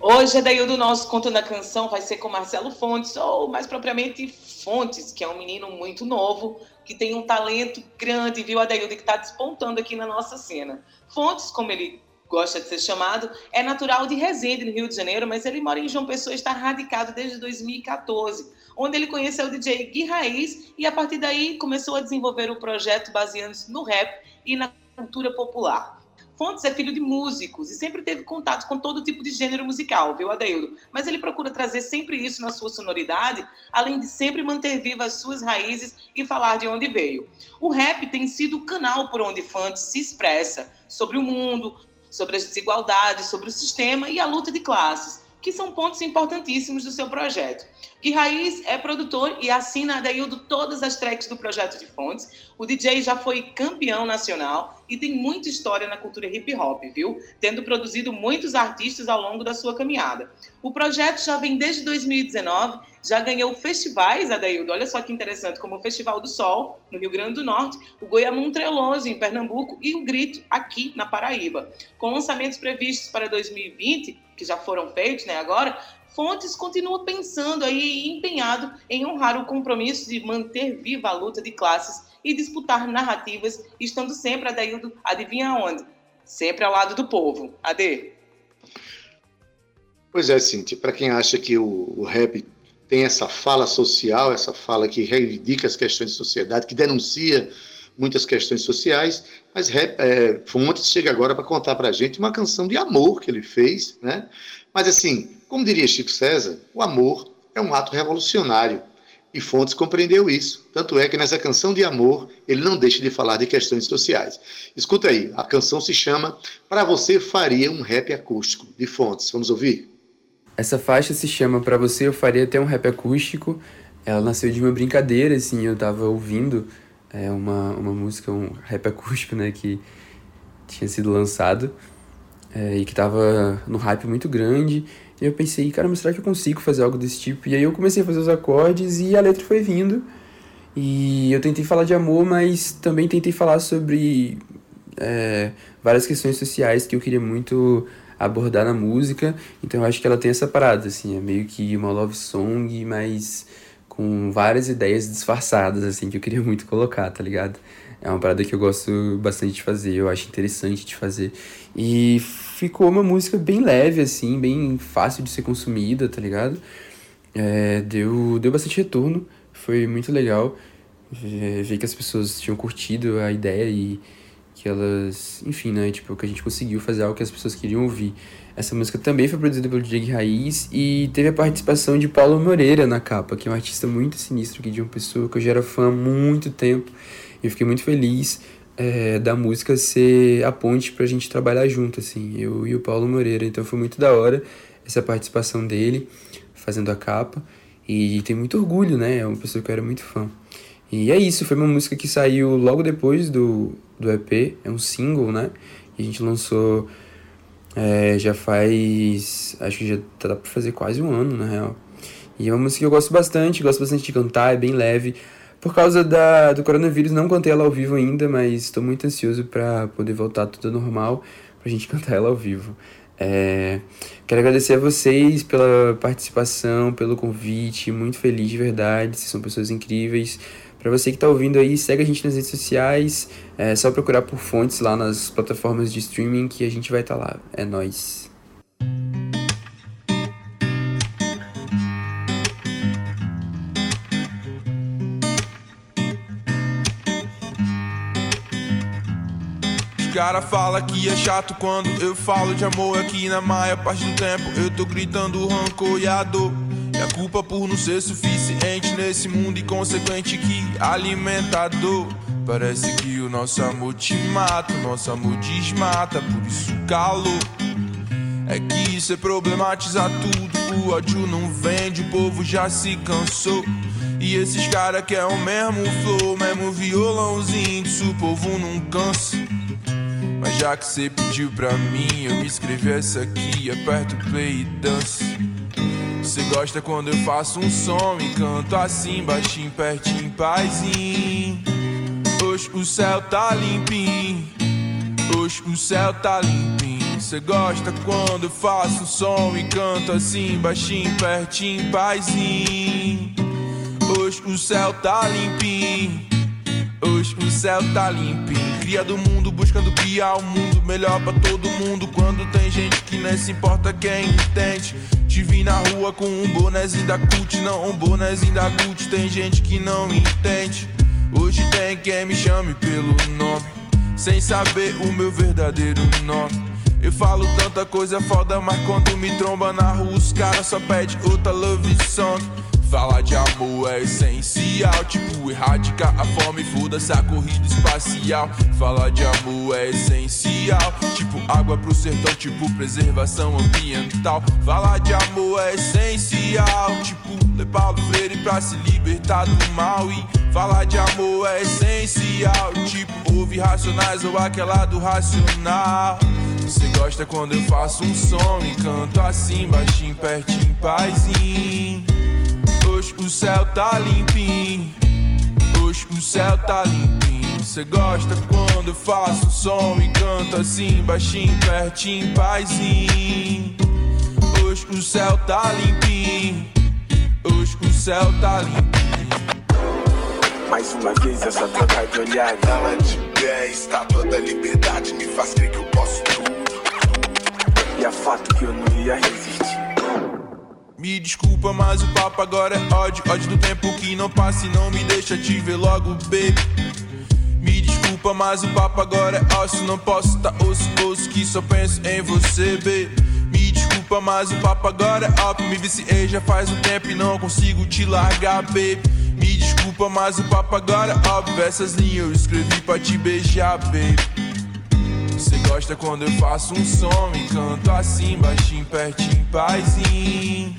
Hoje, daí o do nosso Conto na Canção vai ser com Marcelo Fontes, ou mais propriamente Fontes, que é um menino muito novo, que tem um talento grande, viu, Adaildo, que está despontando aqui na nossa cena. Fontes, como ele gosta de ser chamado, é natural de Resende, no Rio de Janeiro, mas ele mora em João Pessoa e está radicado desde 2014, onde ele conheceu o DJ Gui Raiz e a partir daí começou a desenvolver o projeto baseando-se no rap e na cultura popular. Fontes é filho de músicos e sempre teve contato com todo tipo de gênero musical, viu, Adeildo? Mas ele procura trazer sempre isso na sua sonoridade, além de sempre manter vivas as suas raízes e falar de onde veio. O rap tem sido o canal por onde Fontes se expressa sobre o mundo, sobre as desigualdades, sobre o sistema e a luta de classes, que são pontos importantíssimos do seu projeto. Gui Raiz é produtor e assina a todas as tracks do projeto de Fontes. O DJ já foi campeão nacional e tem muita história na cultura hip hop, viu? Tendo produzido muitos artistas ao longo da sua caminhada. O projeto já vem desde 2019, já ganhou festivais, Adaildo, olha só que interessante, como o Festival do Sol, no Rio Grande do Norte, o Goiamum Treloso, em Pernambuco, e o Grito, aqui na Paraíba. Com lançamentos previstos para 2020, que já foram feitos né, agora, Fontes continua pensando aí e empenhado em honrar o compromisso de manter viva a luta de classes e disputar narrativas, estando sempre, Adaildo, adivinha onde? Sempre ao lado do povo. Ade. Pois é, Cintia, para quem acha que o, o rap tem essa fala social, essa fala que reivindica as questões de sociedade, que denuncia muitas questões sociais, mas é, Fontes chega agora para contar para a gente uma canção de amor que ele fez, né? Mas assim, como diria Chico César, o amor é um ato revolucionário. E Fontes compreendeu isso. Tanto é que nessa canção de amor, ele não deixa de falar de questões sociais. Escuta aí, a canção se chama Para Você Faria um Rap Acústico, de Fontes. Vamos ouvir? Essa faixa se chama Para Você Eu Faria Até um Rap Acústico. Ela nasceu de uma brincadeira, assim, eu tava ouvindo é, uma, uma música, um rap acústico, né, que tinha sido lançado é, e que tava no hype muito grande. E eu pensei, caramba, será que eu consigo fazer algo desse tipo? E aí eu comecei a fazer os acordes e a letra foi vindo. E eu tentei falar de amor, mas também tentei falar sobre é, várias questões sociais que eu queria muito abordar na música. Então eu acho que ela tem essa parada, assim, é meio que uma love song, mas com várias ideias disfarçadas, assim, que eu queria muito colocar, tá ligado? É uma parada que eu gosto bastante de fazer, eu acho interessante de fazer. E ficou uma música bem leve, assim, bem fácil de ser consumida, tá ligado? É, deu, deu bastante retorno, foi muito legal ver que as pessoas tinham curtido a ideia e que elas, enfim, né, tipo, que a gente conseguiu fazer algo que as pessoas queriam ouvir. Essa música também foi produzida pelo Diego Raiz e teve a participação de Paulo Moreira na capa, que é um artista muito sinistro aqui de uma pessoa que eu já era fã há muito tempo. Eu fiquei muito feliz é, da música ser a ponte pra gente trabalhar junto, assim, eu e o Paulo Moreira. Então foi muito da hora essa participação dele fazendo a capa. E tem muito orgulho, né? É uma pessoa que eu era muito fã. E é isso, foi uma música que saiu logo depois do, do EP, é um single, né? E a gente lançou é, já faz. Acho que já tá pra fazer quase um ano, na real. E é uma música que eu gosto bastante, gosto bastante de cantar, é bem leve. Por causa da, do coronavírus, não cantei ela ao vivo ainda, mas estou muito ansioso para poder voltar tudo normal, pra gente cantar ela ao vivo. É, quero agradecer a vocês pela participação, pelo convite, muito feliz de verdade, vocês são pessoas incríveis. Para você que está ouvindo aí, segue a gente nas redes sociais. É só procurar por fontes lá nas plataformas de streaming que a gente vai estar tá lá. É nós. Cara fala que é chato quando eu falo de amor aqui na maior parte do tempo. Eu tô gritando rancor e a dor. E a culpa por não ser suficiente nesse mundo inconsequente que alimentador. Parece que o nosso amor te mata, o nosso amor desmata, por isso calor. É que isso é problematizar tudo, o ódio não vende, o povo já se cansou. E esses caras querem o mesmo flow, mesmo violãozinho, isso o povo não cansa. Mas já que você pediu pra mim, eu me escrevi essa aqui, aperto play e dança. Você gosta quando eu faço um som e canto assim, baixinho, pertinho, paizinho. Hoje o céu tá limpinho, hoje o céu tá limpinho. Você gosta quando eu faço um som e canto assim, baixinho, pertinho, paizinho. Hoje o céu tá limpinho, hoje o céu tá limpinho. Cria do mundo buscando criar um mundo melhor pra todo mundo. Quando tem gente que nem se importa quem entende. Te vi na rua com um bonezinho da CUT, não um bonezinho da CUT. Tem gente que não entende. Hoje tem quem me chame pelo nome, sem saber o meu verdadeiro nome. Eu falo tanta coisa foda, mas quando me tromba na rua, os caras só pedem outra love song. Falar de amor é essencial, tipo erradicar a fome, foda-se a corrida espacial. Falar de amor é essencial, tipo água pro sertão, tipo preservação ambiental. Falar de amor é essencial, tipo ler Paulo Freire pra se libertar do mal. E falar de amor é essencial, tipo ouvir racionais ou aquela do racional. Você gosta quando eu faço um som e canto assim, baixinho, pertinho, paizinho. Hoje o céu tá limpinho. Hoje o céu tá limpinho. Cê gosta quando eu faço som e canto assim, baixinho, pertinho, paizinho. Hoje o céu tá limpinho. Hoje o céu tá limpinho. Mais uma vez essa troca de olhar. Ela de pé, estátua da liberdade, me faz crer que eu posso tudo. E a fato que eu não ia resistir. Me desculpa, mas o papo agora é ódio. Ódio do tempo que não passa e não me deixa te ver logo, baby. Me desculpa, mas o papo agora é ócio. Não posso tá osso, osso que só penso em você, baby. Me desculpa, mas o papo agora é up. Me viciei já faz um tempo e não consigo te largar, baby. Me desculpa, mas o papo agora é up. Essas linhas eu escrevi pra te beijar, baby. Você gosta quando eu faço um som e canto assim, baixinho, pertinho, paizinho.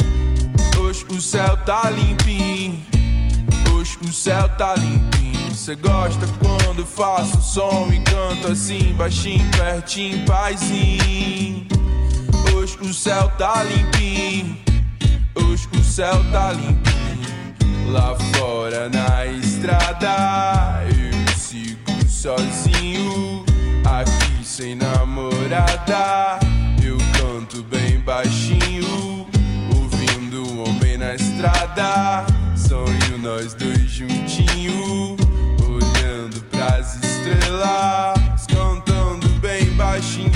Hoje o céu tá limpinho. Hoje o céu tá limpinho. Você gosta quando eu faço um som e canto assim, baixinho, pertinho, paizinho. Hoje o céu tá limpinho. Hoje o céu tá limpinho. Lá fora na estrada eu sigo sozinho. Aqui sem namorada. Eu canto bem baixinho, ouvindo um homem na estrada. Sonho nós dois juntinho, olhando pras estrelas, cantando bem baixinho.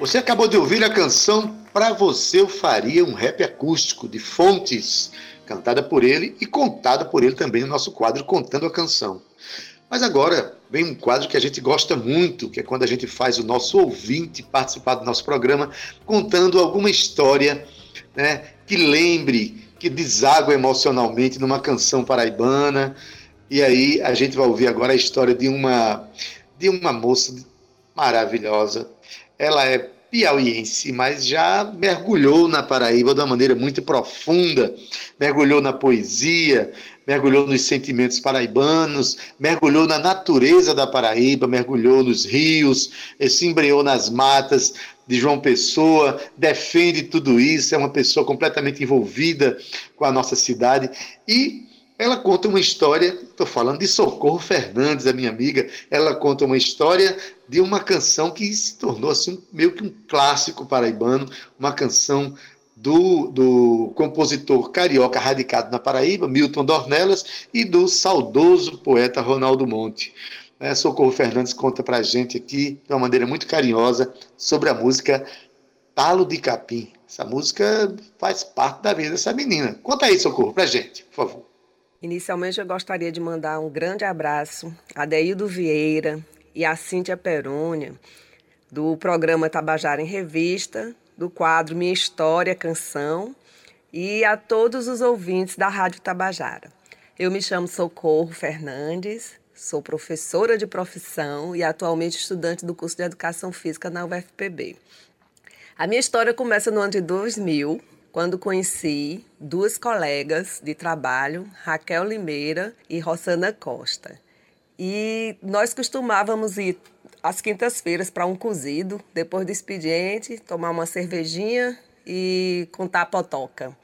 Você acabou de ouvir a canção Pra Você Eu Faria um Rap Acústico, de Fontes cantada por ele e contada por ele também no nosso quadro Contando a Canção. Mas agora vem um quadro que a gente gosta muito, que é quando a gente faz o nosso ouvinte participar do nosso programa contando alguma história né, que lembre, que deságua emocionalmente numa canção paraibana. E aí a gente vai ouvir agora a história de uma, de uma moça maravilhosa. Ela é piauiense, mas já mergulhou na Paraíba de uma maneira muito profunda, mergulhou na poesia, mergulhou nos sentimentos paraibanos, mergulhou na natureza da Paraíba, mergulhou nos rios, se embreou nas matas de João Pessoa, defende tudo isso, é uma pessoa completamente envolvida com a nossa cidade e ela conta uma história, estou falando de Socorro Fernandes, a minha amiga, ela conta uma história de uma canção que se tornou assim, meio que um clássico paraibano, uma canção do, do compositor carioca radicado na Paraíba, Milton Dornelas, e do saudoso poeta Ronaldo Monte. É, Socorro Fernandes conta para a gente aqui, de uma maneira muito carinhosa, sobre a música Talo de Capim. Essa música faz parte da vida dessa menina. Conta aí, Socorro, para a gente, por favor. Inicialmente, eu gostaria de mandar um grande abraço a Deildo Vieira e a Cíntia Perônia, do programa Tabajara em Revista, do quadro Minha História, Canção, e a todos os ouvintes da Rádio Tabajara. Eu me chamo Socorro Fernandes, sou professora de profissão e atualmente estudante do curso de Educação Física na UFPB. A minha história começa no ano de 2000, quando conheci duas colegas de trabalho, Raquel Limeira e Rosana Costa. E nós costumávamos ir às quintas-feiras para um cozido, depois do expediente, tomar uma cervejinha e contar a potoca.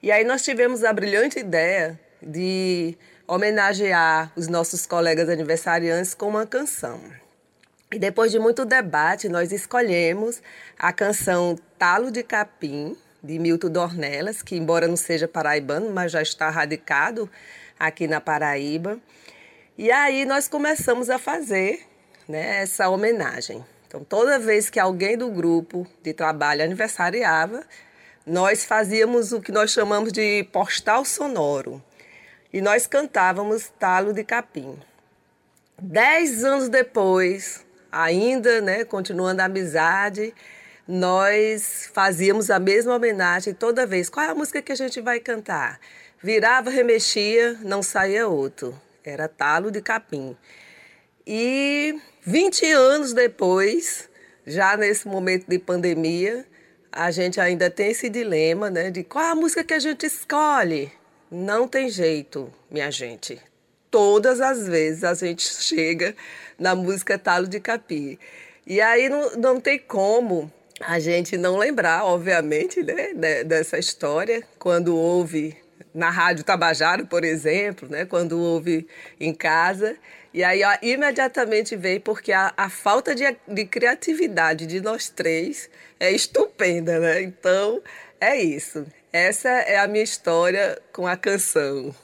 E aí nós tivemos a brilhante ideia de homenagear os nossos colegas aniversariantes com uma canção. E depois de muito debate, nós escolhemos a canção Talo de Capim, de Milton Dornelas, que embora não seja paraibano, mas já está radicado aqui na Paraíba. E aí nós começamos a fazer né, essa homenagem. Então, toda vez que alguém do grupo de trabalho aniversariava, nós fazíamos o que nós chamamos de postal sonoro. E nós cantávamos Talo de Capim. Dez anos depois, ainda né, continuando a amizade, nós fazíamos a mesma homenagem toda vez. Qual é a música que a gente vai cantar? Virava, remexia, não saía outro. Era talo de capim. E 20 anos depois, já nesse momento de pandemia, a gente ainda tem esse dilema, né, de qual é a música que a gente escolhe. Não tem jeito, minha gente. Todas as vezes a gente chega na música Talo de Capim. E aí não, não tem como a gente não lembrar, obviamente, né, dessa história, quando houve na Rádio Tabajara, por exemplo, né, quando houve em casa. E aí ó, imediatamente veio, porque a, a falta de, de criatividade de nós três é estupenda, né? Então, é isso. Essa é a minha história com a canção.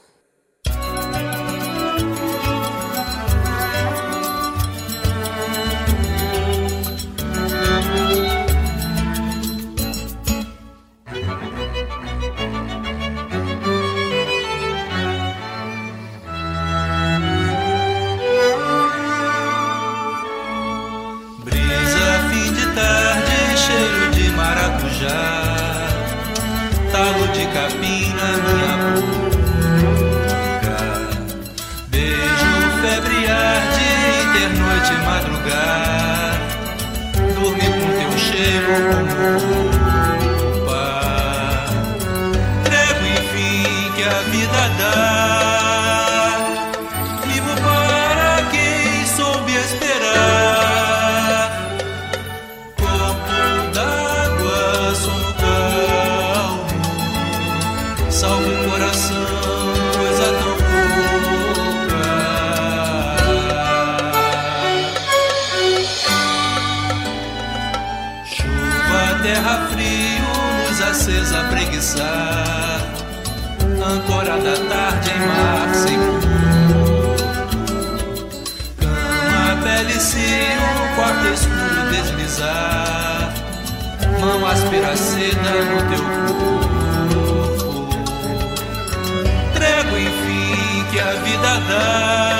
áspera seda no teu corpo. trego enfim, que a vida dá.